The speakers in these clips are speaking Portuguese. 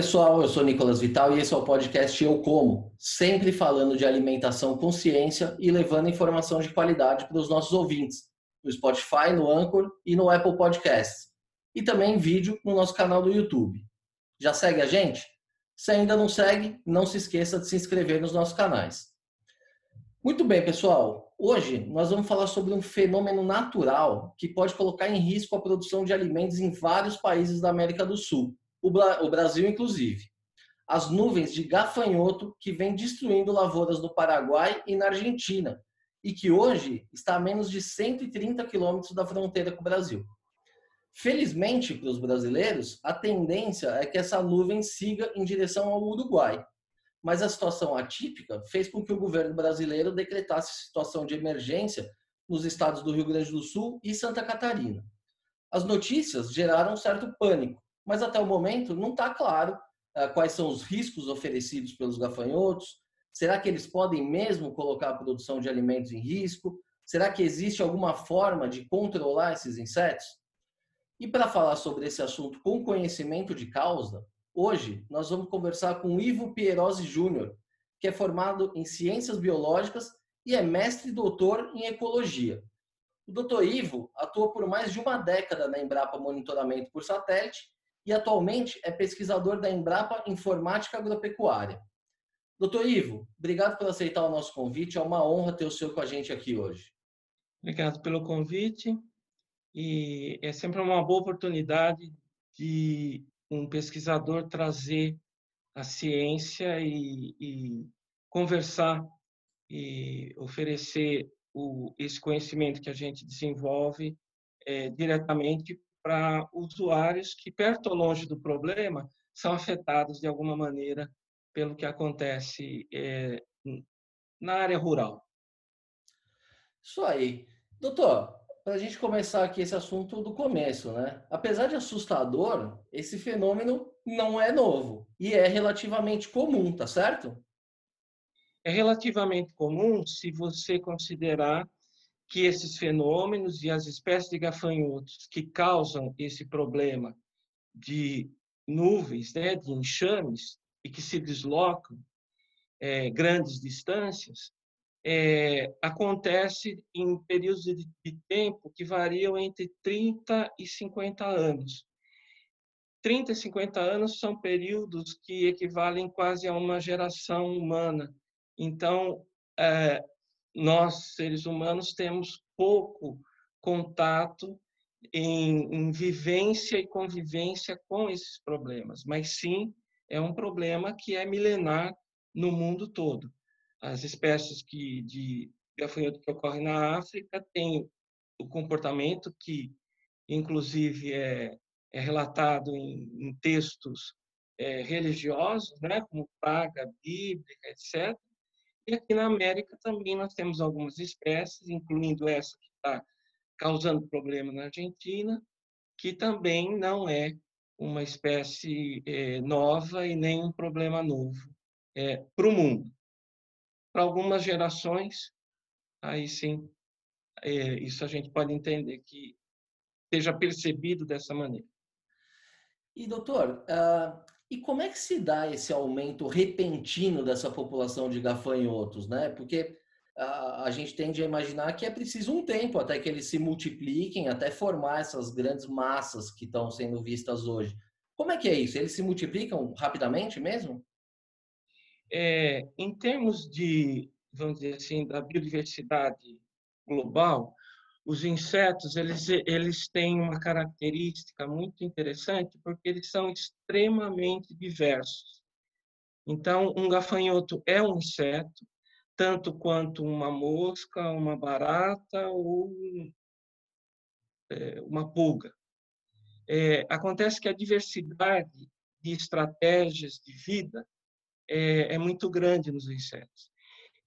pessoal, eu sou Nicolas Vital e esse é o podcast Eu Como, sempre falando de alimentação com ciência e levando informação de qualidade para os nossos ouvintes, no Spotify, no Anchor e no Apple Podcasts, e também em vídeo no nosso canal do YouTube. Já segue a gente? Se ainda não segue, não se esqueça de se inscrever nos nossos canais. Muito bem, pessoal. Hoje nós vamos falar sobre um fenômeno natural que pode colocar em risco a produção de alimentos em vários países da América do Sul o Brasil inclusive. As nuvens de gafanhoto que vem destruindo lavouras no Paraguai e na Argentina, e que hoje está a menos de 130 quilômetros da fronteira com o Brasil. Felizmente para os brasileiros, a tendência é que essa nuvem siga em direção ao Uruguai. Mas a situação atípica fez com que o governo brasileiro decretasse situação de emergência nos estados do Rio Grande do Sul e Santa Catarina. As notícias geraram um certo pânico, mas até o momento não está claro uh, quais são os riscos oferecidos pelos gafanhotos. Será que eles podem mesmo colocar a produção de alimentos em risco? Será que existe alguma forma de controlar esses insetos? E para falar sobre esse assunto com conhecimento de causa, hoje nós vamos conversar com Ivo Pierosi Júnior, que é formado em Ciências Biológicas e é mestre e doutor em Ecologia. O doutor Ivo atua por mais de uma década na Embrapa Monitoramento por Satélite e atualmente é pesquisador da Embrapa Informática Agropecuária. Doutor Ivo, obrigado por aceitar o nosso convite. É uma honra ter o senhor com a gente aqui hoje. Obrigado pelo convite. E é sempre uma boa oportunidade de um pesquisador trazer a ciência e, e conversar e oferecer o, esse conhecimento que a gente desenvolve é, diretamente para usuários que, perto ou longe do problema, são afetados de alguma maneira pelo que acontece é, na área rural. Isso aí. Doutor, para a gente começar aqui esse assunto do começo, né? Apesar de assustador, esse fenômeno não é novo e é relativamente comum, tá certo? É relativamente comum se você considerar que esses fenômenos e as espécies de gafanhotos que causam esse problema de nuvens, né, de enxames, e que se deslocam é, grandes distâncias, é, acontece em períodos de, de tempo que variam entre 30 e 50 anos. 30 e 50 anos são períodos que equivalem quase a uma geração humana. Então, é, nós, seres humanos, temos pouco contato em, em, vivência e convivência com esses problemas, mas sim é um problema que é milenar no mundo todo. As espécies que, de gafanhoto que ocorrem na África têm o comportamento que, inclusive, é, é relatado em, em textos é, religiosos, né, como praga bíblica, etc., e aqui na América também nós temos algumas espécies, incluindo essa que está causando problema na Argentina, que também não é uma espécie é, nova e nem um problema novo é, para o mundo. Para algumas gerações, aí sim, é, isso a gente pode entender que seja percebido dessa maneira. E, doutor, uh, e como é que se dá esse aumento repentino dessa população de gafanhotos, né? Porque a, a, gente tende a imaginar que é preciso um tempo até que eles se multipliquem, até formar essas grandes massas que estão sendo vistas hoje. Como é que é isso? Eles se multiplicam rapidamente mesmo? É, em termos de, vamos dizer assim, da biodiversidade global, os insetos eles, eles têm uma característica muito interessante porque eles são extremamente diversos. Então, um gafanhoto é um inseto, tanto quanto uma mosca, uma barata ou é, uma pulga. É, acontece que a diversidade de estratégias de vida é, é muito grande nos insetos.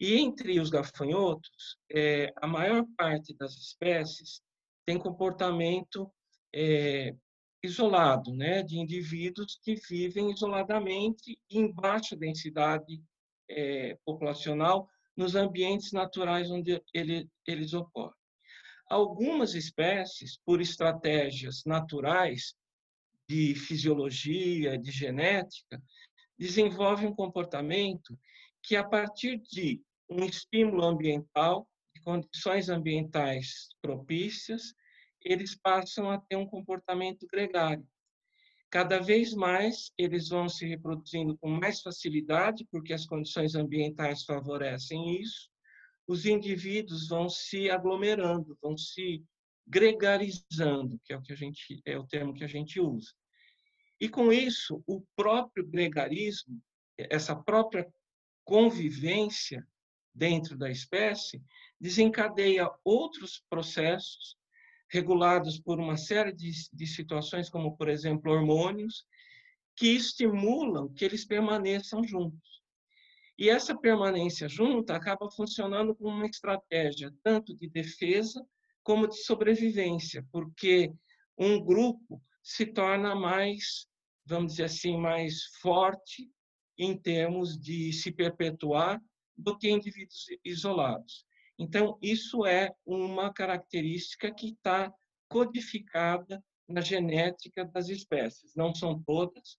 E entre os gafanhotos, é, a maior parte das espécies tem comportamento é, isolado, né, de indivíduos que vivem isoladamente em baixa densidade é, populacional nos ambientes naturais onde ele, eles ocorrem. Algumas espécies, por estratégias naturais de fisiologia, de genética, desenvolve um comportamento que, a partir de um estímulo ambiental, de condições ambientais propícias, eles passam a ter um comportamento gregário. Cada vez mais eles vão se reproduzindo com mais facilidade, porque as condições ambientais favorecem isso. Os indivíduos vão se aglomerando, vão se gregarizando, que é o que a gente é o termo que a gente usa. E com isso, o próprio gregarismo, essa própria convivência dentro da espécie, desencadeia outros processos regulados por uma série de, de situações, como, por exemplo, hormônios, que estimulam que eles permaneçam juntos. E essa permanência junta acaba funcionando como uma estratégia tanto de defesa como de sobrevivência, porque um grupo se torna mais, vamos dizer assim, mais forte em termos de se perpetuar do que indivíduos isolados. Então, isso é uma característica que está codificada na genética das espécies. Não são todas,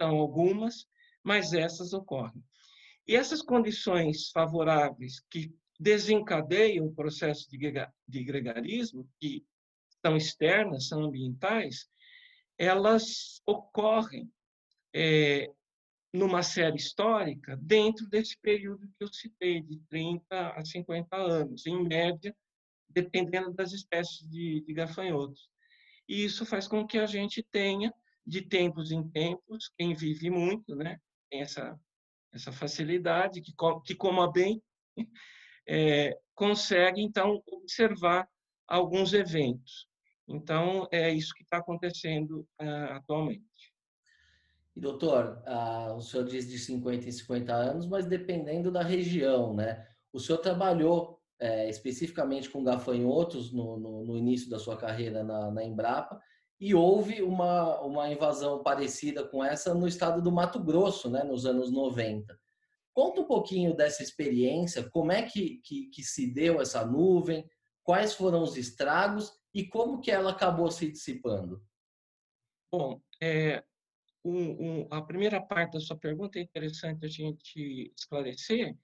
são algumas, mas essas ocorrem. E essas condições favoráveis que desencadeiam o processo de gregarismo, que são externas, são ambientais, elas ocorrem é, numa série histórica dentro desse período que eu citei, de 30 a 50 anos, em média, dependendo das espécies de, de gafanhotos. E isso faz com que a gente tenha, de tempos em tempos, quem vive muito, né, tem essa, essa facilidade, que, que coma bem, é, consegue, então, observar alguns eventos. Então, é isso que está acontecendo uh, atualmente. E, doutor, uh, o senhor diz de 50 em 50 anos, mas dependendo da região, né? O senhor trabalhou é, especificamente com gafanhotos no, no, no, início da sua carreira na, na, Embrapa e houve uma, uma invasão parecida com essa no estado do Mato Grosso, né? Nos anos 90. Conta um pouquinho dessa experiência, como é que, que, que se deu essa nuvem, quais foram os estragos e como que ela acabou se dissipando? Bom, é, a primeira parte da sua pergunta é interessante a gente esclarecer,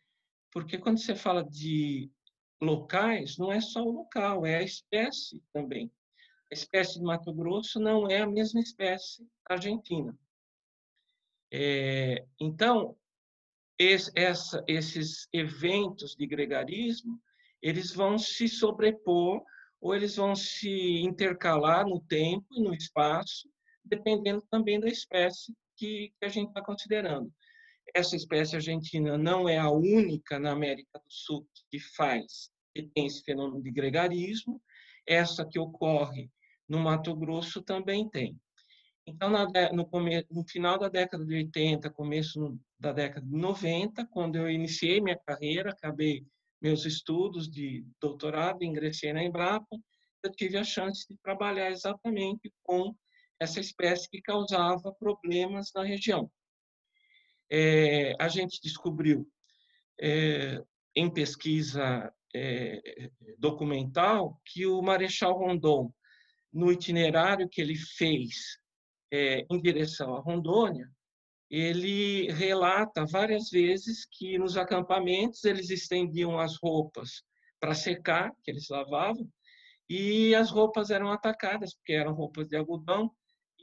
porque quando você fala de locais, não é só o local, é a espécie também. A espécie de Mato Grosso não é a mesma espécie argentina. É, então, esse, essa, esses eventos de gregarismo, eles vão se sobrepor ou eles vão se intercalar no tempo e no espaço, dependendo também da espécie que, que a gente está considerando. Essa espécie argentina não é a única na América do Sul que faz, que tem esse fenômeno de gregarismo. Essa que ocorre no Mato Grosso também tem. Então, no, no, final da década de 80, começo da década de 90, quando eu iniciei minha carreira, acabei meus estudos de doutorado, ingressei na Embrapa, eu tive a chance de trabalhar exatamente com essa espécie que causava problemas na região. É, a gente descobriu, é, em pesquisa é, documental, que o Marechal Rondon, no itinerário que ele fez é, em direção a Rondônia, ele relata várias vezes que nos acampamentos eles estendiam as roupas para secar, que eles lavavam, e as roupas eram atacadas, porque eram roupas de algodão,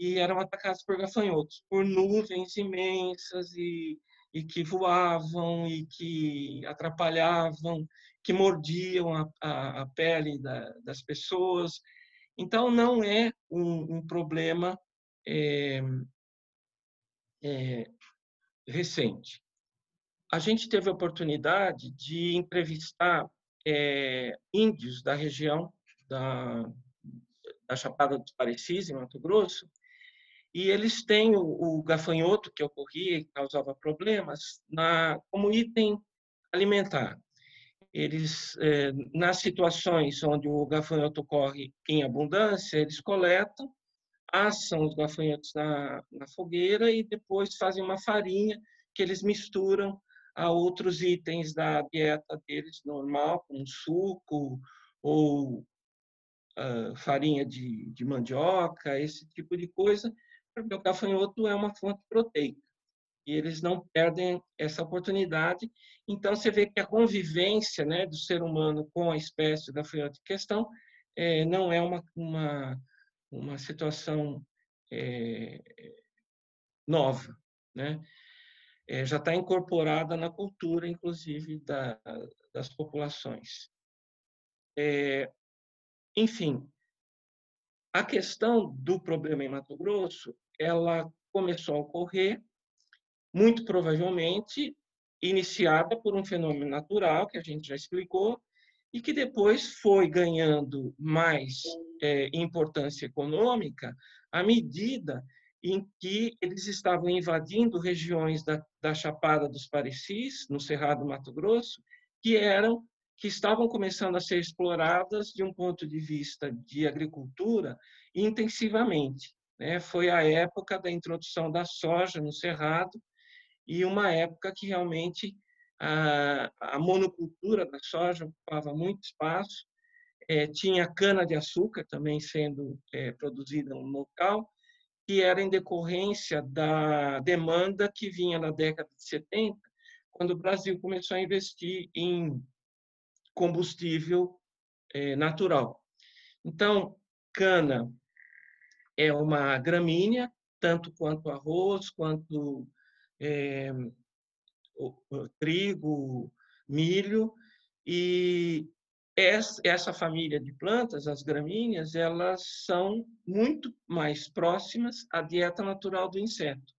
e eram atacadas por gafanhotos, por nuvens imensas e, e que voavam e que atrapalhavam, que mordiam a, a, a pele da, das pessoas. Então, não é um, um problema é, é, recente. A gente teve a oportunidade de entrevistar é, índios da região da, da Chapada dos Parecis, em Mato Grosso, e eles têm o, o gafanhoto que ocorria e causava problemas na, como item alimentar. Eles, é, nas situações onde o gafanhoto ocorre em abundância, eles coletam, assam os gafanhotos na, na fogueira e depois fazem uma farinha que eles misturam a outros itens da dieta deles normal, como suco ou uh, farinha de, de mandioca, esse tipo de coisa, porque o gafanhoto é uma fonte proteica e eles não perdem essa oportunidade. Então, você vê que a convivência né, do ser humano com a espécie gafanhoto em questão é, não é uma, uma, uma situação é, nova, né? É, já está incorporada na cultura, inclusive, da, das populações. É, enfim, a questão do problema em Mato Grosso, ela começou a ocorrer, muito provavelmente, iniciada por um fenômeno natural, que a gente já explicou, e que depois foi ganhando mais é, importância econômica à medida em que eles estavam invadindo regiões da, da Chapada dos Parecis, no Cerrado Mato Grosso, que eram que estavam começando a ser exploradas de um ponto de vista de agricultura intensivamente. Né? Foi a época da introdução da soja no Cerrado e uma época que realmente a, a monocultura da soja ocupava muito espaço, é, tinha cana-de-açúcar também sendo é, produzida no local, que era em decorrência da demanda que vinha na década de 70, quando o Brasil começou a investir em combustível é, natural. Então, cana é uma gramínea, tanto quanto arroz, quanto é, trigo, milho, e essa família de plantas, as gramíneas, elas são muito mais próximas à dieta natural do inseto,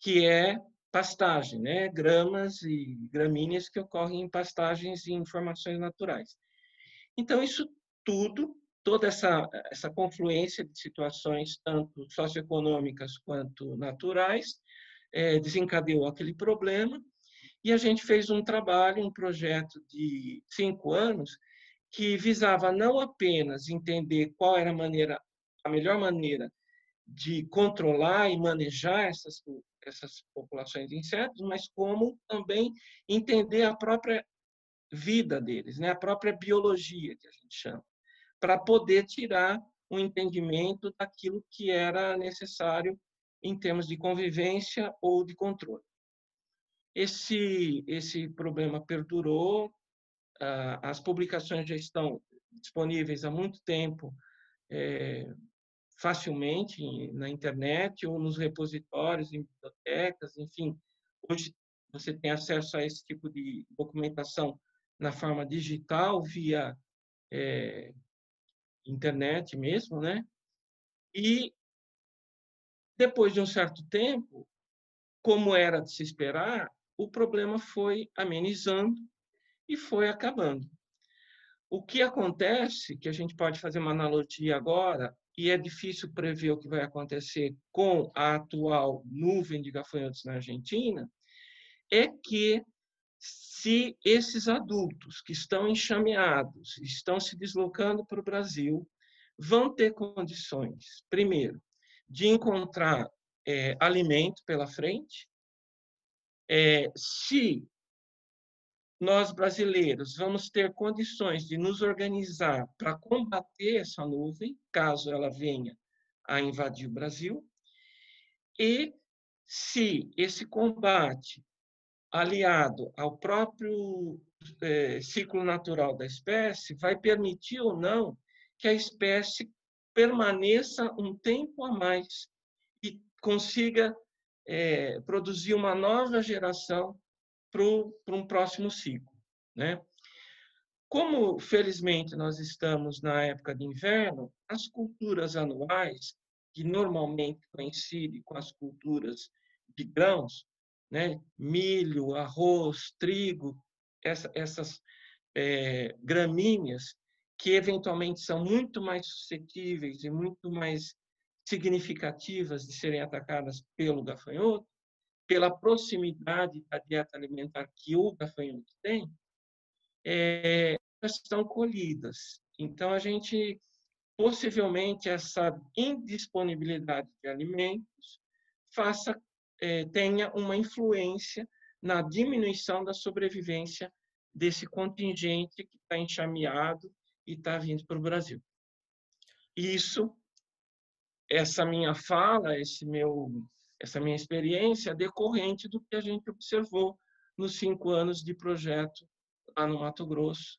que é pastagem, né? gramas e gramíneas que ocorrem em pastagens e em formações naturais. Então, isso tudo, toda essa, essa confluência de situações, tanto socioeconômicas quanto naturais, é, desencadeou aquele problema e a gente fez um trabalho, um projeto de cinco anos, que visava não apenas entender qual era a maneira, a melhor maneira de controlar e manejar essas, essas populações de insetos, mas como também entender a própria vida deles, né? a própria biologia, que a gente chama, para poder tirar um entendimento daquilo que era necessário em termos de convivência ou de controle. Esse, esse problema perdurou, as publicações já estão disponíveis há muito tempo, é, facilmente na internet ou nos repositórios, em bibliotecas, enfim. Hoje você tem acesso a esse tipo de documentação na forma digital, via é, internet mesmo, né? E depois de um certo tempo, como era de se esperar, o problema foi amenizando e foi acabando. O que acontece, que a gente pode fazer uma analogia agora, e é difícil prever o que vai acontecer com a atual nuvem de gafanhotos na Argentina, é que se esses adultos que estão enxameados, estão se deslocando para o Brasil, vão ter condições, primeiro, de encontrar é, alimento pela frente, é, se nós brasileiros vamos ter condições de nos organizar para combater essa nuvem, caso ela venha a invadir o Brasil, e se esse combate aliado ao próprio é, ciclo natural da espécie vai permitir ou não que a espécie permaneça um tempo a mais e consiga é, produzir uma nova geração para um próximo ciclo. Né? Como, felizmente, nós estamos na época de inverno, as culturas anuais, que normalmente coincidem com as culturas de grãos, né? milho, arroz, trigo, essa, essas é, gramíneas, que eventualmente são muito mais suscetíveis e muito mais significativas de serem atacadas pelo gafanhoto, pela proximidade da dieta alimentar que o gafanhoto tem, é, estão colhidas. Então, a gente, possivelmente, essa indisponibilidade de alimentos faça, é, tenha uma influência na diminuição da sobrevivência desse contingente que está enxameado e está vindo para o Brasil. Isso essa minha fala, esse meu, essa minha experiência é decorrente do que a gente observou nos cinco anos de projeto lá no Mato Grosso.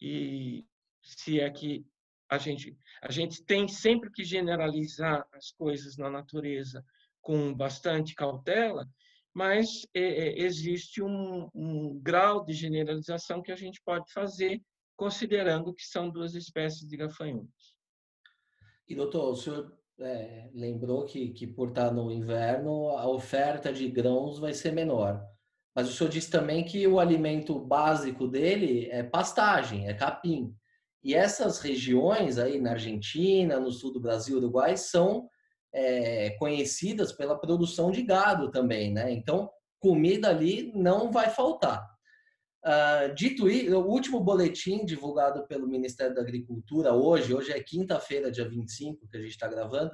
E se é que a gente, a gente tem sempre que generalizar as coisas na natureza com bastante cautela, mas é, é, existe um, um grau de generalização que a gente pode fazer, considerando que são duas espécies de gafanhotos. E, doutor, o senhor é, lembrou que, que por estar no inverno a oferta de grãos vai ser menor. Mas o senhor disse também que o alimento básico dele é pastagem, é capim. E essas regiões aí na Argentina, no sul do Brasil, Uruguai, são é, conhecidas pela produção de gado também, né? Então, comida ali não vai faltar. Uh, dito isso, o último boletim divulgado pelo Ministério da Agricultura hoje, hoje é quinta-feira, dia 25, que a gente está gravando,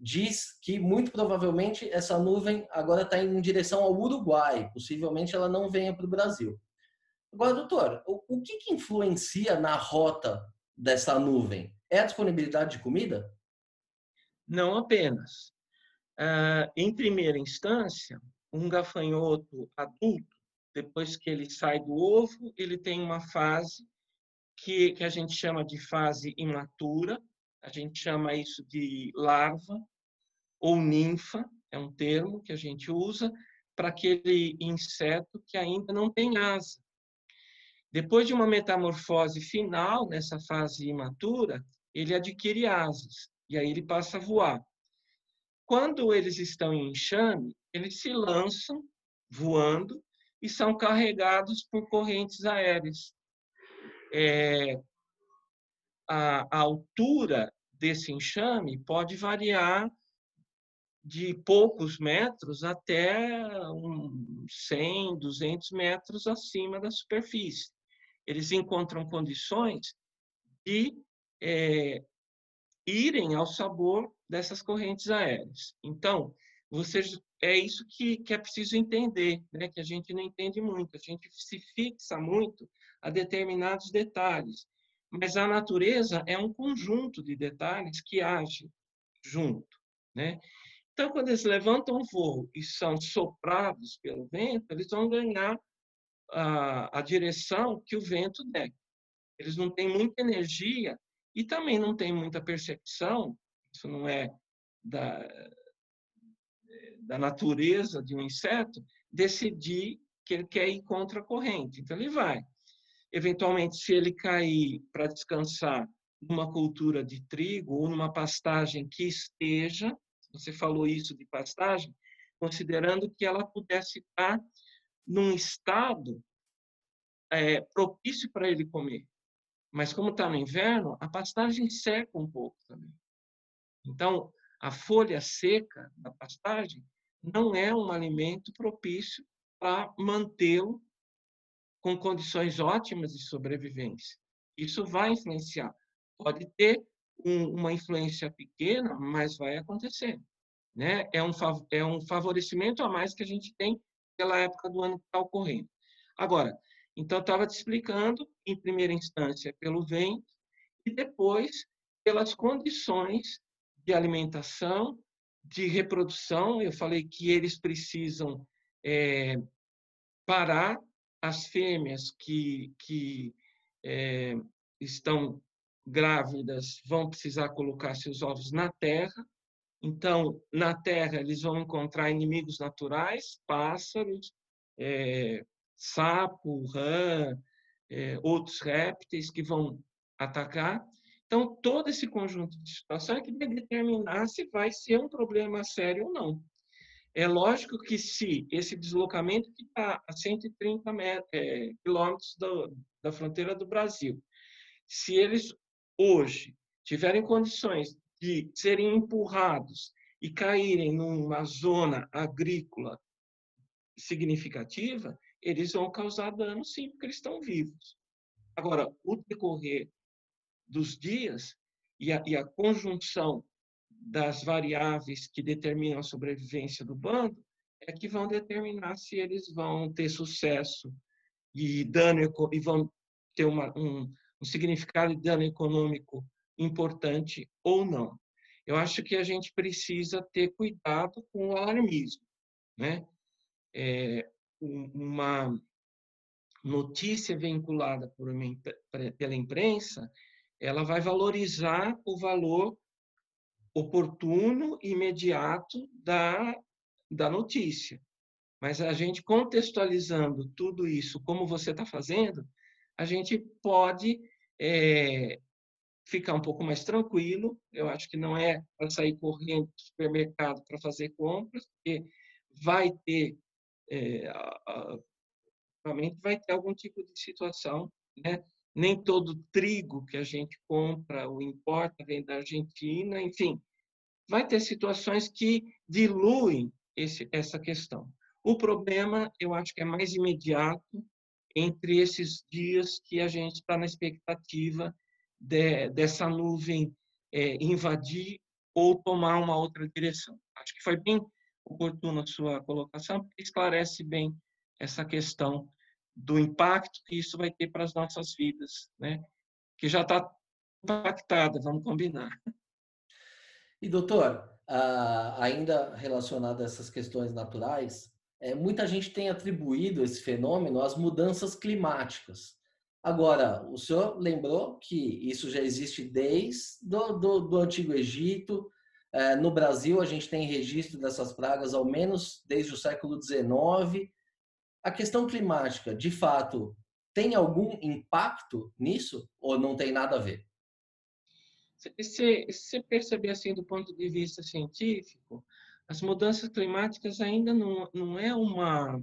diz que muito provavelmente essa nuvem agora está em direção ao Uruguai, possivelmente ela não venha para o Brasil. Agora, doutor, o, o que, que influencia na rota dessa nuvem? É a disponibilidade de comida? Não apenas. Uh, em primeira instância, um gafanhoto adulto, depois que ele sai do ovo, ele tem uma fase que, que a gente chama de fase imatura, a gente chama isso de larva ou ninfa, é um termo que a gente usa para aquele inseto que ainda não tem asa. Depois de uma metamorfose final, nessa fase imatura, ele adquire asas e aí ele passa a voar. Quando eles estão em enxame, eles se lançam voando e são carregados por correntes aéreas. É, a, a altura desse enxame pode variar de poucos metros até uns 100, 200 metros acima da superfície. Eles encontram condições de é, irem ao sabor dessas correntes aéreas. Então, vocês é isso que, que é preciso entender, né? que a gente não entende muito, a gente se fixa muito a determinados detalhes. Mas a natureza é um conjunto de detalhes que age junto. Né? Então, quando eles levantam voo e são soprados pelo vento, eles vão ganhar a, a direção que o vento der. Eles não têm muita energia e também não tem muita percepção, isso não é da, da natureza de um inseto, decidir que ele quer ir contra a corrente. Então, ele vai. Eventualmente, se ele cair para descansar numa cultura de trigo ou numa pastagem que esteja, você falou isso de pastagem, considerando que ela pudesse estar num estado é, propício para ele comer. Mas como está no inverno, a pastagem seca um pouco também. Então, a folha seca da pastagem não é um alimento propício para mantê-lo com condições ótimas de sobrevivência. Isso vai influenciar. Pode ter um, uma influência pequena, mas vai acontecer. Né? É, um, é um favorecimento a mais que a gente tem pela época do ano que está ocorrendo. Agora, então, estava te explicando, em primeira instância, pelo vento, e depois pelas condições de alimentação, de reprodução. Eu falei que eles precisam é, parar as fêmeas que, que é, estão grávidas vão precisar colocar seus ovos na terra. Então, na terra, eles vão encontrar inimigos naturais, pássaros, é, sapo, rã, é, outros répteis que vão atacar. Então, todo esse conjunto de situação é que vai determinar se vai ser um problema sério ou não. É lógico que se esse deslocamento que está a 130 metros, é, quilômetros do, da fronteira do Brasil, se eles hoje tiverem condições de serem empurrados e caírem numa zona agrícola significativa, eles vão causar dano sim, porque eles estão vivos. Agora, o decorrer dos dias e a, e a conjunção das variáveis que determinam a sobrevivência do bando é que vão determinar se eles vão ter sucesso e dano e vão ter uma, um, um significado de dano econômico importante ou não. eu acho que a gente precisa ter cuidado com o alarmismo. Né? É, uma notícia vinculada por uma, pela imprensa, ela vai valorizar o valor oportuno e imediato da, da notícia. Mas a gente contextualizando tudo isso, como você está fazendo, a gente pode é, ficar um pouco mais tranquilo. Eu acho que não é para sair correndo do supermercado para fazer compras, porque vai ter, é, a, vai ter algum tipo de situação, né? Nem todo trigo que a gente compra ou importa vem da Argentina, enfim, vai ter situações que diluem esse, essa questão. O problema, eu acho que é mais imediato entre esses dias que a gente está na expectativa de, dessa nuvem é, invadir ou tomar uma outra direção. Acho que foi bem oportuna sua colocação, porque esclarece bem essa questão do impacto que isso vai ter para as nossas vidas, né? que já está impactada, vamos combinar. E, doutor, ainda relacionado a essas questões naturais, é, muita gente tem atribuído esse fenômeno às mudanças climáticas. Agora, o senhor lembrou que isso já existe desde do, do, do Antigo Egito. É, no Brasil, a gente tem registro dessas pragas ao menos desde o século XIX. A questão climática, de fato, tem algum impacto nisso ou não tem nada a ver? Se você perceber assim do ponto de vista científico, as mudanças climáticas ainda não, não é uma,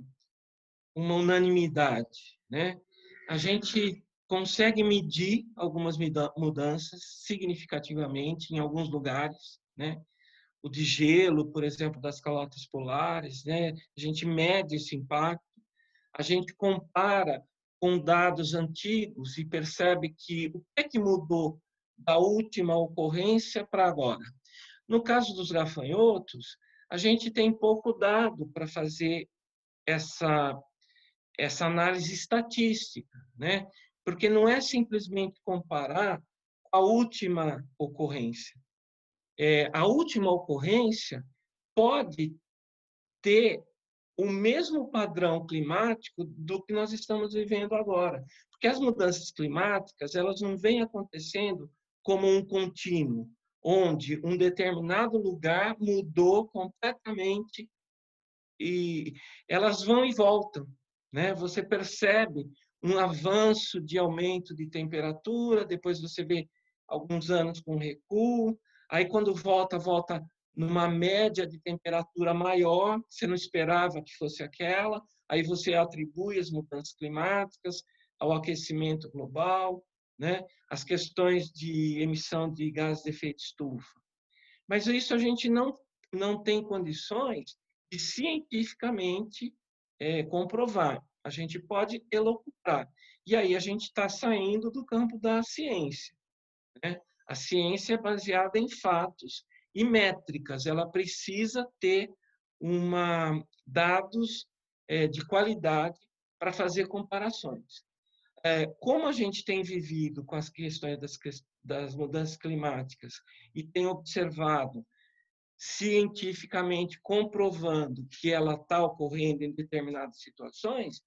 uma unanimidade, né? A gente consegue medir algumas mudanças significativamente em alguns lugares, né? O de gelo, por exemplo, das calotas polares, né? A gente mede esse impacto, a gente compara com dados antigos e percebe que o que é que mudou da última ocorrência para agora. No caso dos gafanhotos, a gente tem pouco dado para fazer essa, essa análise estatística, né? porque não é simplesmente comparar a última ocorrência. É, a última ocorrência pode ter o mesmo padrão climático do que nós estamos vivendo agora, porque as mudanças climáticas elas não vêm acontecendo como um contínuo, onde um determinado lugar mudou completamente e elas vão e voltam, né? Você percebe um avanço de aumento de temperatura, depois você vê alguns anos com recuo, aí quando volta, volta numa média de temperatura maior, você não esperava que fosse aquela, aí você atribui as mudanças climáticas ao aquecimento global, né? as questões de emissão de gás de efeito estufa. Mas isso a gente não, não tem condições de cientificamente é, comprovar. A gente pode elocutar. E aí a gente está saindo do campo da ciência. Né? A ciência é baseada em fatos e métricas. Ela precisa ter uma, dados é, de qualidade para fazer comparações é, como a gente tem vivido com as questões das, das mudanças climáticas e tem observado cientificamente comprovando que ela está ocorrendo em determinadas situações,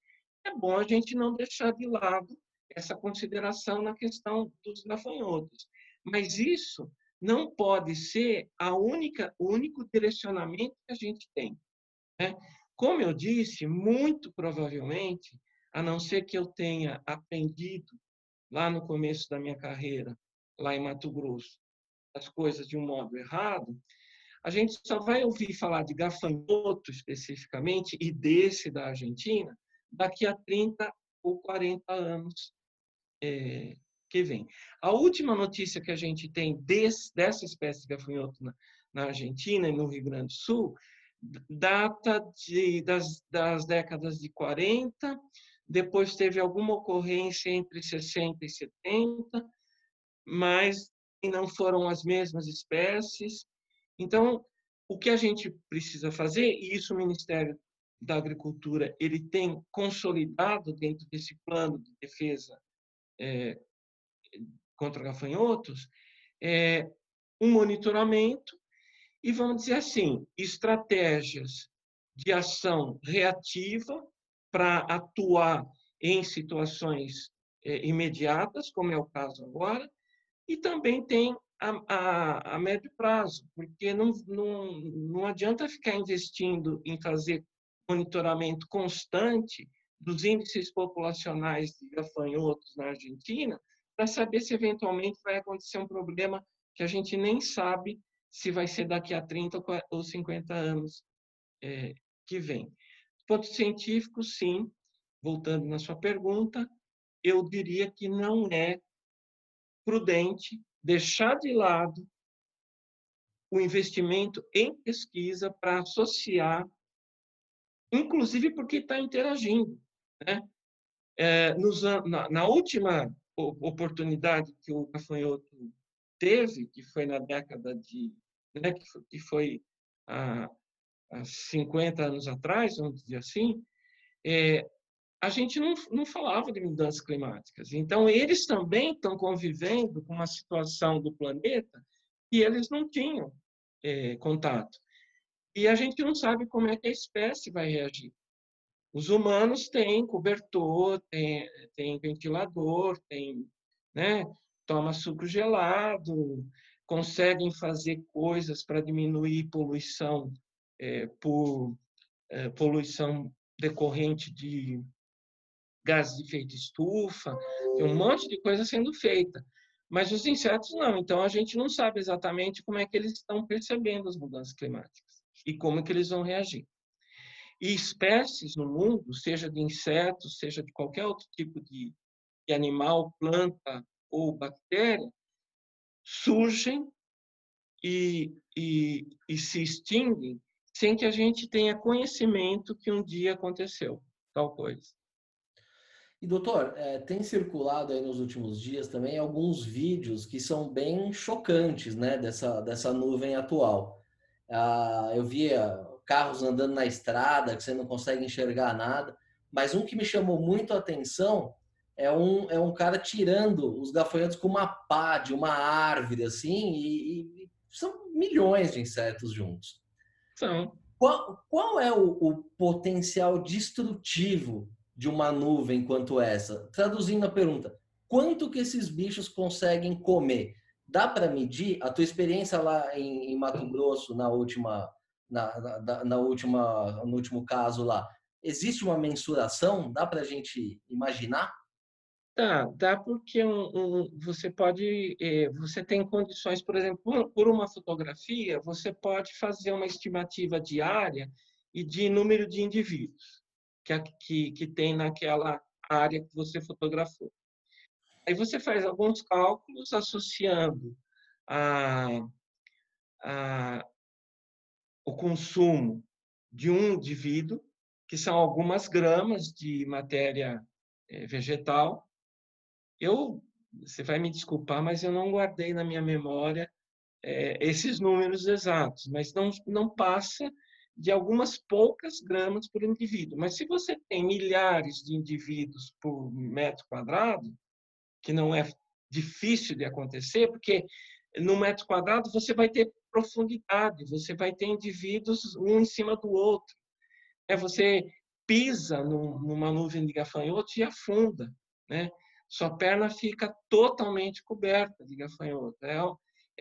é bom a gente não deixar de lado essa consideração na questão dos gafanhotos. Mas isso não pode ser a única, o único direcionamento que a gente tem. Né? Como eu disse, muito provavelmente a não ser que eu tenha aprendido lá no começo da minha carreira, lá em Mato Grosso, as coisas de um modo errado, a gente só vai ouvir falar de gafanhoto especificamente e desse da Argentina daqui a 30 ou 40 anos é, que vem. A última notícia que a gente tem desse, dessa espécie de gafanhoto na, na Argentina e no Rio Grande do Sul data de, das, das décadas de 40 depois teve alguma ocorrência entre 60 e 70, mas não foram as mesmas espécies. Então, o que a gente precisa fazer, e isso o Ministério da Agricultura ele tem consolidado dentro desse plano de defesa é, contra gafanhotos, é um monitoramento e, vamos dizer assim, estratégias de ação reativa para atuar em situações é, imediatas, como é o caso agora, e também tem a, a, a médio prazo, porque não, não, não adianta ficar investindo em fazer monitoramento constante dos índices populacionais de gafanhotos na Argentina, para saber se eventualmente vai acontecer um problema que a gente nem sabe se vai ser daqui a 30 ou 50 anos é, que vem. Ponto científico, sim, voltando na sua pergunta, eu diria que não é prudente deixar de lado o investimento em pesquisa para associar, inclusive porque está interagindo. Né? É, nos, na, na, última oportunidade que o gafanhoto teve, que foi na década de. Né, que foi, que foi há, há 50 anos atrás, vamos dizer assim, é, a gente não, não falava de mudanças climáticas. Então, eles também estão convivendo com uma situação do planeta que eles não tinham é, contato. E a gente não sabe como é que a espécie vai reagir. Os humanos têm cobertor, têm, têm ventilador, têm, né, toma suco gelado, conseguem fazer coisas para diminuir poluição é, por é, poluição decorrente de gases de efeito estufa, tem um monte de coisa sendo feita. Mas os insetos não, então a gente não sabe exatamente como é que eles estão percebendo as mudanças climáticas e como é que eles vão reagir. E espécies no mundo, seja de insetos, seja de qualquer outro tipo de, de animal, planta ou bactéria, surgem e, e, e se extinguem sem que a gente tenha conhecimento que um dia aconteceu tal coisa. E doutor, é, tem circulado aí nos últimos dias também alguns vídeos que são bem chocantes, né, dessa, dessa nuvem atual. Ah, eu via carros andando na estrada que você não consegue enxergar nada, mas um que me chamou muito a atenção é um, é um cara tirando os gafanhotos com uma pá de uma árvore, assim, e, e são milhões de insetos juntos. São. Qual, qual é o, o potencial destrutivo de uma nuvem quanto essa? Traduzindo a pergunta, quanto que esses bichos conseguem comer? Dá para medir? A tua experiência lá em, em Mato Grosso na última, na, na, na, última, no último caso lá, existe uma mensuração? Dá para a gente imaginar? Dá, dá porque um, um, você pode, eh, você tem condições, por exemplo, por, por, uma fotografia, você pode fazer uma estimativa diária e de número de indivíduos que, que, que tem naquela área que você fotografou. Aí você faz alguns cálculos associando a, a, o consumo de um indivíduo, que são algumas gramas de matéria eh, vegetal. Eu, você vai me desculpar, mas eu não guardei na minha memória é, esses números exatos, mas não, não passa de algumas poucas gramas por indivíduo. Mas se você tem milhares de indivíduos por metro quadrado, que não é difícil de acontecer, porque no metro quadrado você vai ter profundidade, você vai ter indivíduos um em cima do outro. É você pisa numa nuvem de gafanhotos e afunda, né? Sua perna fica totalmente coberta de gafanhoto. É,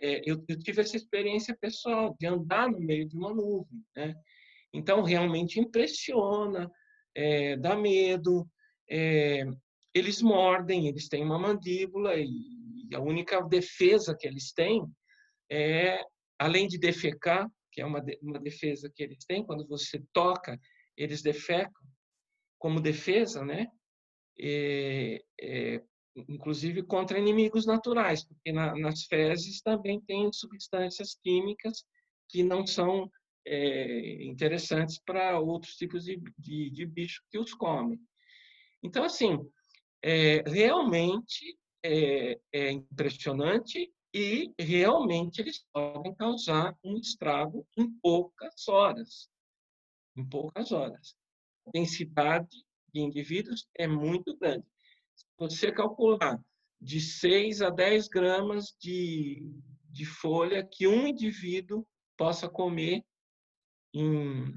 é, eu, eu, tive essa experiência pessoal de andar no meio de uma nuvem, né? Então, realmente impressiona, é, dá medo. É, eles mordem, eles têm uma mandíbula e, e a única defesa que eles têm é, além de defecar, que é uma, uma defesa que eles têm, quando você toca, eles defecam como defesa, né? É, é, inclusive contra inimigos naturais, porque na, nas fezes também tem substâncias químicas que não são é, interessantes para outros tipos de, de, de bicho que os comem. Então, assim, é, realmente é, é, impressionante e realmente eles podem causar um estrago em poucas horas. Em poucas horas. A densidade de indivíduos é muito grande você calcular de 6 a 10 gramas de, de folha que um indivíduo possa comer em,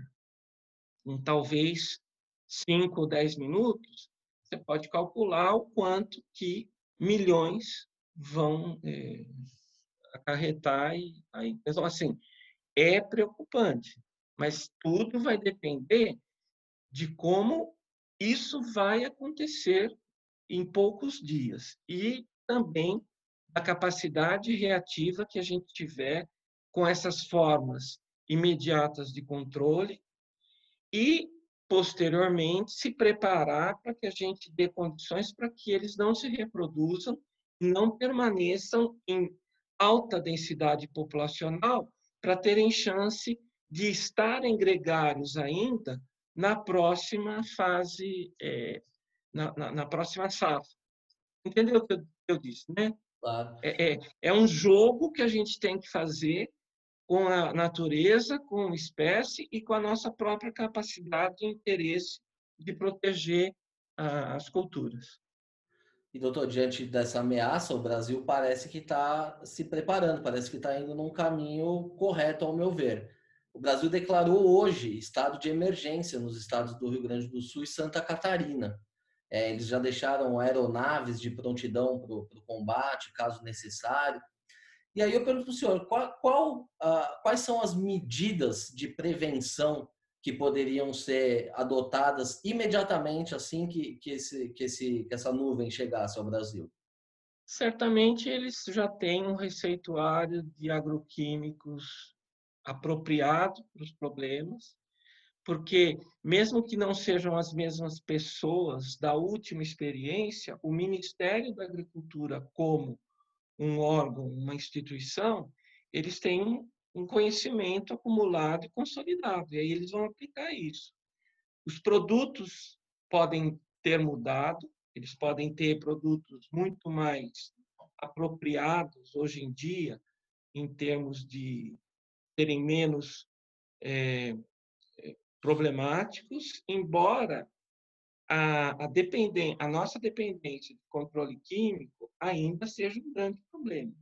em talvez 5 ou 10 minutos, você pode calcular o quanto que milhões vão é, acarretar. E, aí, então, assim, é preocupante, mas tudo vai depender de como isso vai acontecer em poucos dias e também da capacidade reativa que a gente tiver com essas formas imediatas de controle e posteriormente se preparar para que a gente dê condições para que eles não se reproduzam não permaneçam em alta densidade populacional para terem chance de estarem gregários ainda na próxima fase, é, na, na, na, próxima safra. Entendeu o que eu, eu disse, né? Claro. É, é, é um jogo que a gente tem que fazer com a natureza, com a espécie e com a nossa própria capacidade e interesse de proteger ah, as culturas. E, doutor, diante dessa ameaça, o Brasil parece que está se preparando, parece que está indo num caminho correto, ao meu ver. O Brasil declarou hoje estado de emergência nos estados do Rio Grande do Sul e Santa Catarina. É, eles já deixaram aeronaves de prontidão para o combate, caso necessário. E aí eu pergunto para o senhor, qual, qual, uh, quais são as medidas de prevenção que poderiam ser adotadas imediatamente assim que, que, esse, que, esse, que essa nuvem chegasse ao Brasil? Certamente eles já têm um receituário de agroquímicos apropriado para os problemas, porque mesmo que não sejam as mesmas pessoas da última experiência, o Ministério da Agricultura, como um órgão, uma instituição, eles têm um conhecimento acumulado e consolidado, e aí eles vão aplicar isso. Os produtos podem ter mudado, eles podem ter produtos muito mais apropriados hoje em dia, em termos de terem menos é, problemáticos, embora a, a, a nossa dependência de controle químico ainda seja um grande problema.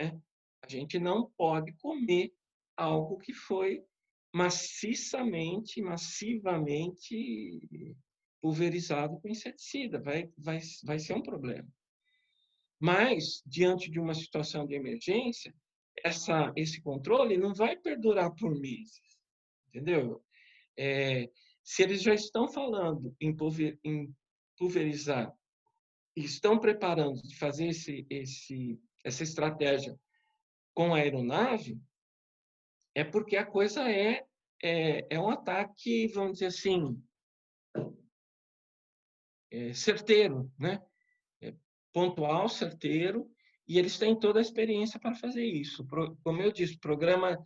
Né? A gente não pode comer algo que foi maciçamente, massivamente pulverizado com inseticida. Vai, vai, vai ser um problema. Mas, diante de uma situação de emergência, essa, esse controle não vai perdurar por meses, entendeu? É, se eles já estão falando em, pulver, em pulverizar e estão preparando de fazer esse, esse, essa estratégia com a aeronave, é porque a coisa é, é, é um ataque, vamos dizer assim, é certeiro, né? É pontual, certeiro, e eles têm toda a experiência para fazer isso. Como eu disse, Programa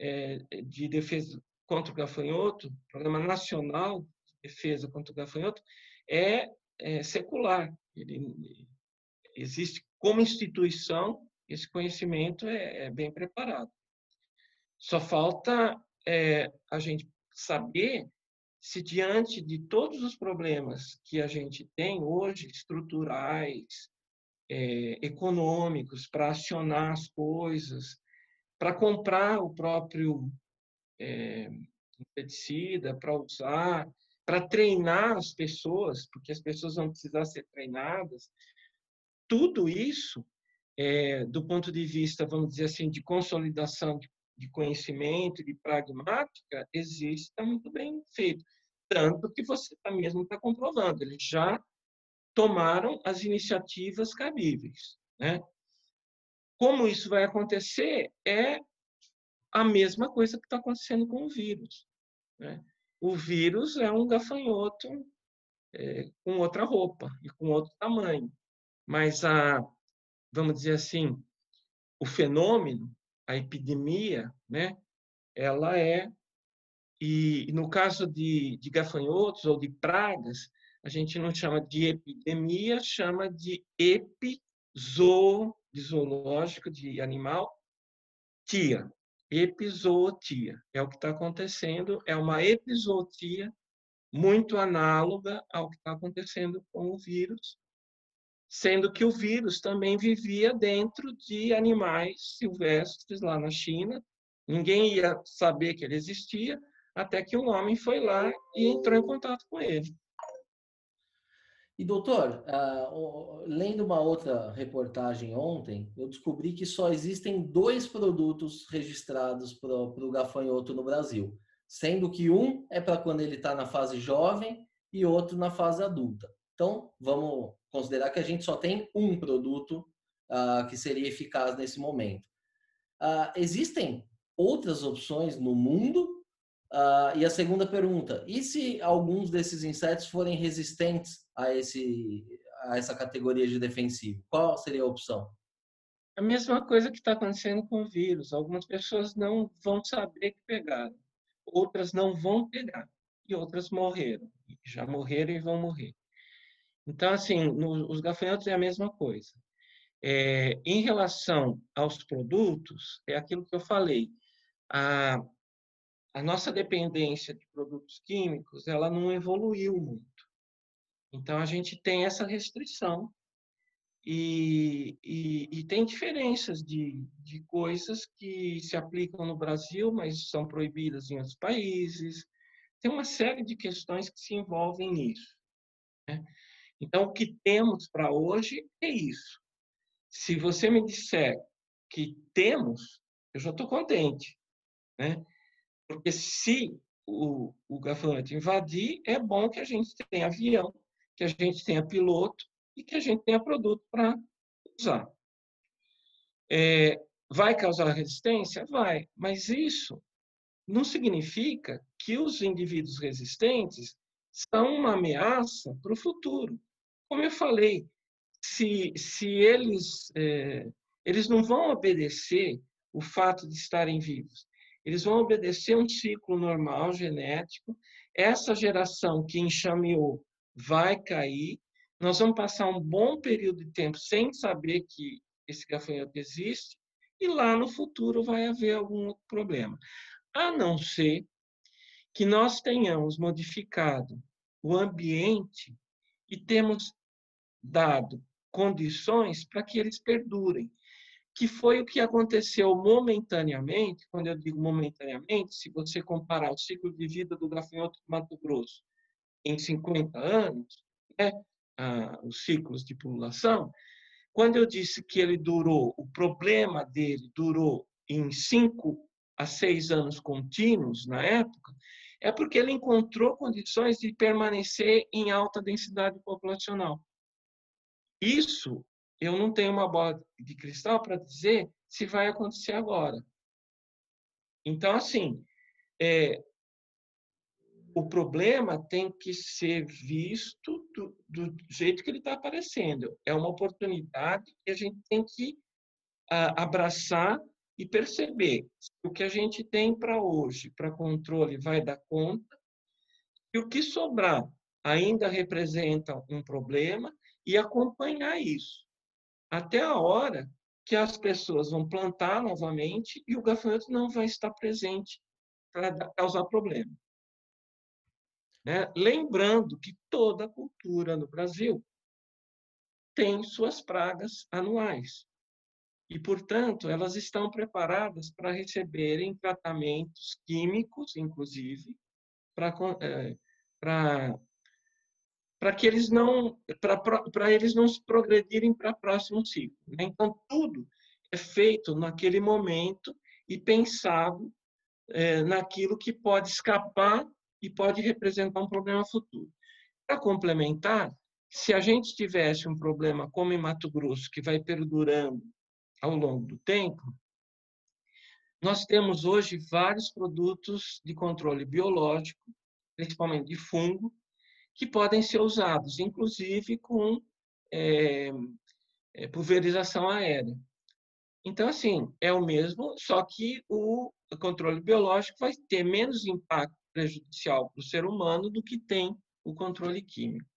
é, de Defesa contra o Gafanhoto, Programa Nacional de Defesa contra o Gafanhoto, é, é secular. Ele existe como instituição, esse conhecimento é, é bem preparado. Só falta é, a gente saber se diante de todos os problemas que a gente tem hoje, estruturais, é, econômicos para acionar as coisas, para comprar o próprio é, inseticida, para usar, para treinar as pessoas, porque as pessoas vão precisar ser treinadas. Tudo isso, é, do ponto de vista, vamos dizer assim, de consolidação de, conhecimento, de pragmática, existe, está muito bem feito. Tanto que você tá mesmo está comprovando, eles já tomaram as iniciativas cabíveis. Né? Como isso vai acontecer é a mesma coisa que está acontecendo com o vírus. Né? O vírus é um gafanhoto é, com outra roupa e com outro tamanho, mas a, vamos dizer assim, o fenômeno, a epidemia, né? Ela é e no caso de, de gafanhotos ou de pragas, a gente não chama de epidemia, chama de epizoo, de zoológico, de animal, tia. Epizootia. É o que está acontecendo, é uma epizootia muito análoga ao que está acontecendo com o vírus, sendo que o vírus também vivia dentro de animais silvestres lá na China. Ninguém ia saber que ele existia, até que um homem foi lá e entrou em contato com ele. E doutor, uh, lendo uma outra reportagem ontem, eu descobri que só existem dois produtos registrados para o gafanhoto no Brasil, sendo que um é para quando ele está na fase jovem e outro na fase adulta. Então, vamos considerar que a gente só tem um produto uh, que seria eficaz nesse momento. Uh, existem outras opções no mundo Uh, e a segunda pergunta: e se alguns desses insetos forem resistentes a, esse, a essa categoria de defensivo? Qual seria a opção? A mesma coisa que está acontecendo com o vírus. Algumas pessoas não vão saber que pegaram, outras não vão pegar, e outras morreram. Já morreram e vão morrer. Então, assim, no, os gafanhotos é a mesma coisa. É, em relação aos produtos, é aquilo que eu falei. A, a nossa dependência de produtos químicos ela não evoluiu muito. Então a gente tem essa restrição e, e, e, tem diferenças de, de coisas que se aplicam no Brasil, mas são proibidas em outros países. Tem uma série de questões que se envolvem nisso. Né? Então, o que temos para hoje é isso. Se você me disser que temos, eu já estou contente. Né? Porque se o, o invadir, é bom que a gente tenha avião, que a gente tenha piloto e que a gente tenha produto para usar. É, vai causar resistência? Vai, mas isso não significa que os indivíduos resistentes são uma ameaça para o futuro. Como eu falei, se, se eles, é, eles não vão obedecer o fato de estarem vivos, eles vão obedecer um ciclo normal genético. Essa geração que enxameou vai cair. Nós vamos passar um bom período de tempo sem saber que esse gafanhoto existe e lá no futuro vai haver algum problema. A não ser que nós tenhamos modificado o ambiente e temos dado condições para que eles perdurem que foi o que aconteceu momentaneamente, quando eu digo momentaneamente, se você comparar o ciclo de vida do gafanhoto do Mato Grosso em 50 anos, né, ah, os ciclos de pululação, quando eu disse que ele durou, o problema dele durou em 5 a 6 anos contínuos na época, é porque ele encontrou condições de permanecer em alta densidade populacional. Isso eu não tenho uma bola de cristal para dizer se vai acontecer agora. Então, assim, é, o problema tem que ser visto do, do jeito que ele está aparecendo. É uma oportunidade que a gente tem que abraçar e perceber o que a gente tem para hoje, para controle, vai dar conta, e o que sobrar ainda representa um problema, e acompanhar isso até a hora que as pessoas vão plantar novamente e o gafanhoto não vai estar presente para causar problema. Né? Lembrando que toda cultura no Brasil tem suas pragas anuais. E, portanto, elas estão preparadas para receberem tratamentos químicos, inclusive, para, é, para para que eles não para eles não se progredirem para o próximo ciclo. Né? Então tudo é feito naquele momento e pensado é, naquilo que pode escapar e pode representar um problema futuro. Para complementar, se a gente tivesse um problema como em Mato Grosso que vai perdurando ao longo do tempo, nós temos hoje vários produtos de controle biológico, principalmente de fungo, que podem ser usados, inclusive com é, pulverização aérea. Então, assim, é o mesmo, só que o controle biológico vai ter menos impacto prejudicial para o ser humano do que tem o controle químico.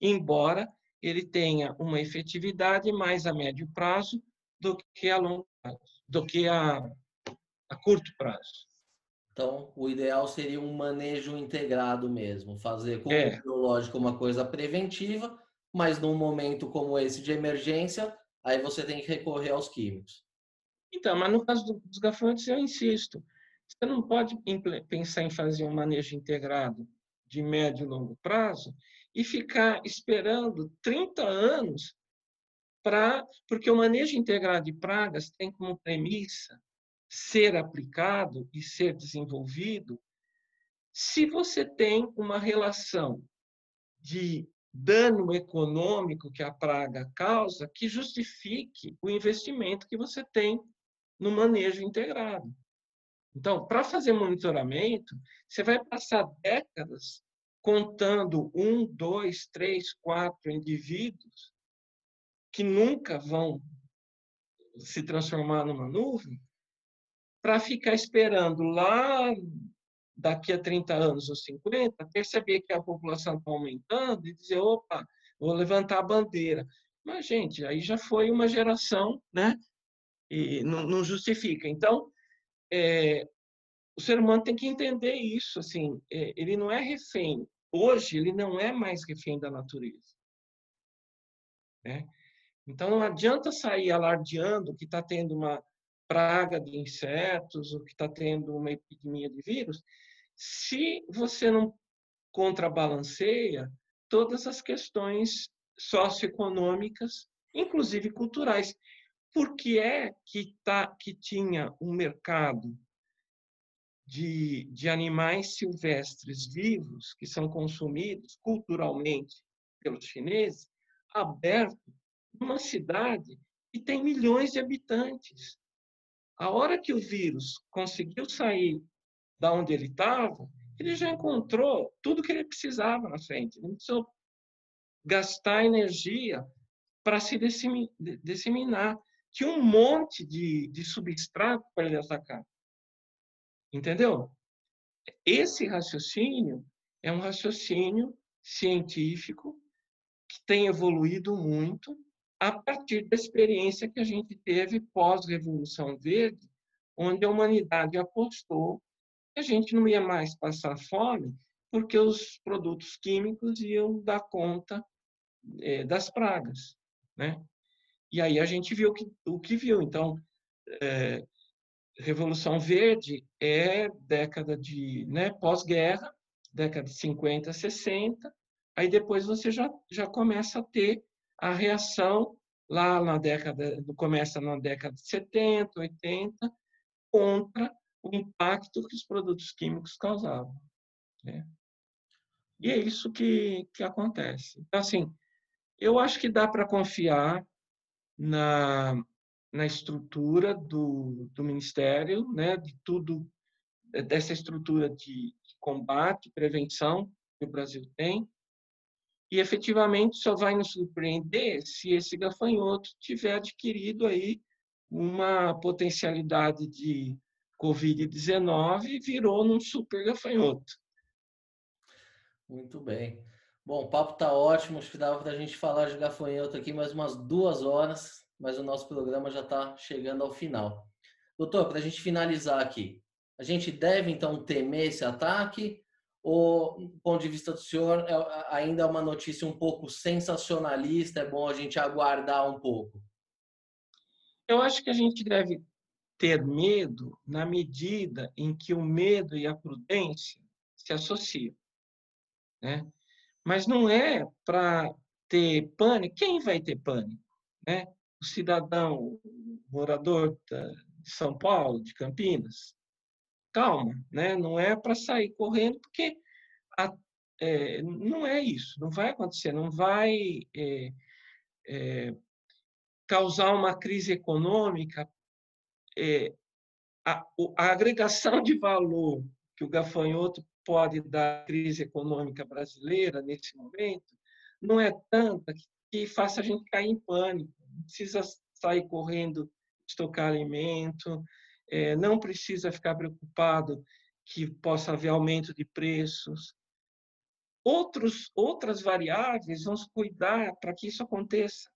Embora ele tenha uma efetividade mais a médio prazo do que a longo prazo, do que a, a curto prazo. Então, o ideal seria um manejo integrado mesmo, fazer com é. o biológico uma coisa preventiva, mas num momento como esse de emergência, aí você tem que recorrer aos químicos. Então, mas no caso dos gafanhotos, eu insisto, você não pode pensar em fazer um manejo integrado de médio e longo prazo e ficar esperando 30 anos para. Porque o manejo integrado de pragas tem como premissa ser aplicado e ser desenvolvido se você tem uma relação de dano econômico que a praga causa que justifique o investimento que você tem no manejo integrado. Então, para fazer monitoramento, você vai passar décadas contando um, dois, três, quatro indivíduos que nunca vão se transformar numa nuvem, para ficar esperando lá daqui a 30 anos ou 50, perceber que a população está aumentando e dizer, opa, vou levantar a bandeira. Mas, gente, aí já foi uma geração, né? E não, não justifica. Então, é, o ser humano tem que entender isso, assim, é, ele não é refém. Hoje, ele não é mais refém da natureza. Né? Então, não adianta sair alardeando que está tendo uma praga de insetos ou que está tendo uma epidemia de vírus, se você não contrabalanceia todas as questões socioeconômicas, inclusive culturais. Por que é que, tá, que tinha um mercado de, de animais silvestres vivos, que são consumidos culturalmente pelos chineses, aberto numa cidade que tem milhões de habitantes? A hora que o vírus conseguiu sair da onde ele estava, ele já encontrou tudo que ele precisava na frente. Ele não precisou gastar energia para se disseminar. Tinha um monte de, de substrato para ele atacar. Entendeu? Esse raciocínio é um raciocínio científico que tem evoluído muito a partir da experiência que a gente teve pós-Revolução Verde, onde a humanidade apostou a gente não ia mais passar fome porque os produtos químicos iam dar conta é, das pragas, né? E aí a gente viu que, o que viu. Então, é, Revolução Verde é década de né, pós-guerra, década de 50, 60. Aí depois você já, já começa a ter a reação lá na década, começa na década de 70, 80, contra o impacto que os produtos químicos causavam. Né? E é isso que, que acontece. Então, assim, eu acho que dá para confiar na, na estrutura do, do Ministério, né, de tudo, dessa estrutura de, de combate, prevenção que o Brasil tem, e efetivamente só vai nos surpreender se esse gafanhoto tiver adquirido aí uma potencialidade de Covid-19 virou num super gafanhoto. Muito bem. Bom, o papo tá ótimo. Acho que dava para a gente falar de gafanhoto aqui mais umas duas horas, mas o nosso programa já está chegando ao final. Doutor, para a gente finalizar aqui, a gente deve então temer esse ataque? Ou, do ponto de vista do senhor, é, ainda é uma notícia um pouco sensacionalista? É bom a gente aguardar um pouco? Eu acho que a gente deve ter medo na medida em que o medo e a prudência se associam. Né? Mas não é para ter pânico. Quem vai ter pânico? Né? O cidadão morador de São Paulo, de Campinas. Calma, né? não é para sair correndo, porque a, é, não é isso, não vai acontecer, não vai é, é, causar uma crise econômica é, a, a agregação de valor que o gafanhoto pode dar à crise econômica brasileira nesse momento não é tanta que faça a gente cair em pânico. Não precisa sair correndo estocar alimento, é, não precisa ficar preocupado que possa haver aumento de preços. Outros, outras variáveis vão se cuidar para que isso aconteça.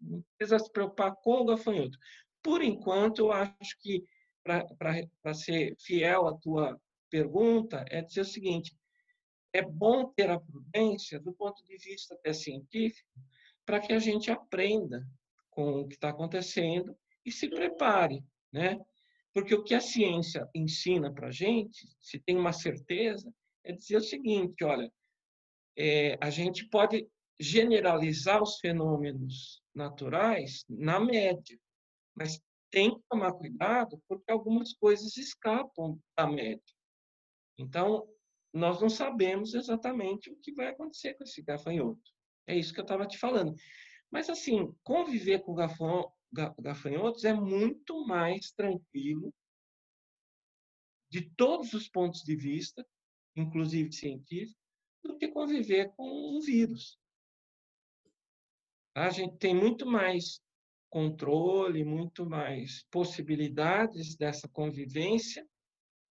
Não precisa se preocupar com o gafanhoto. Por enquanto, eu acho que, para ser fiel à tua pergunta, é dizer o seguinte: é bom ter a prudência do ponto de vista até científico para que a gente aprenda com o que está acontecendo e se prepare, né? Porque o que a ciência ensina para a gente, se tem uma certeza, é dizer o seguinte, olha, é, a gente pode generalizar os fenômenos naturais na média, mas tem que tomar cuidado porque algumas coisas escapam da média. Então, nós não sabemos exatamente o que vai acontecer com esse gafanhoto. É isso que eu estava te falando. Mas, assim, conviver com gafanhotos é muito mais tranquilo, de todos os pontos de vista, inclusive científico, do que conviver com um vírus. A gente tem muito mais controle, muito mais possibilidades dessa convivência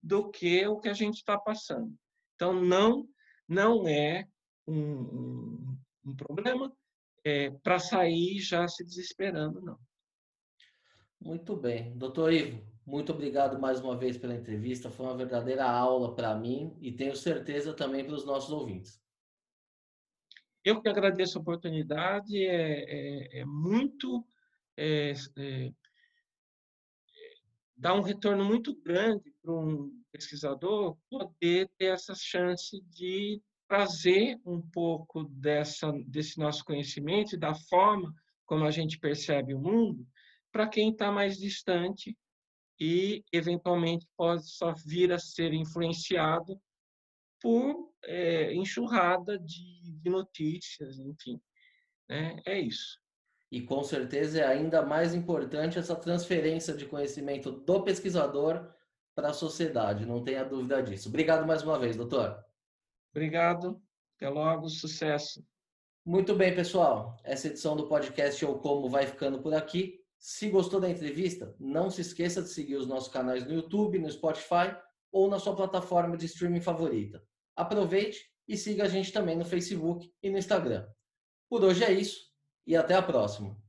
do que o que a gente está passando. Então, não, não é um, um, um problema é, para sair já se desesperando, não. Muito bem. Doutor Ivo, muito obrigado mais uma vez pela entrevista. Foi uma verdadeira aula para mim e tenho certeza também para os nossos ouvintes. Eu que agradeço a oportunidade. É, é, é muito. É, é dá um retorno muito grande para um pesquisador poder ter essa chance de trazer um pouco dessa, desse nosso conhecimento e da forma como a gente percebe o mundo para quem está mais distante e, eventualmente, possa vir a ser influenciado por é, enxurrada de, de, notícias, enfim. Né? É isso. E com certeza é ainda mais importante essa transferência de conhecimento do pesquisador para a sociedade, não tenha dúvida disso. Obrigado mais uma vez, doutor. Obrigado. Até logo. Sucesso. Muito bem, pessoal. Essa edição do podcast ou Como vai ficando por aqui. Se gostou da entrevista, não se esqueça de seguir os nossos canais no YouTube, no Spotify ou na sua plataforma de streaming favorita. Aproveite e siga a gente também no Facebook e no Instagram. Por hoje é isso e até a próxima.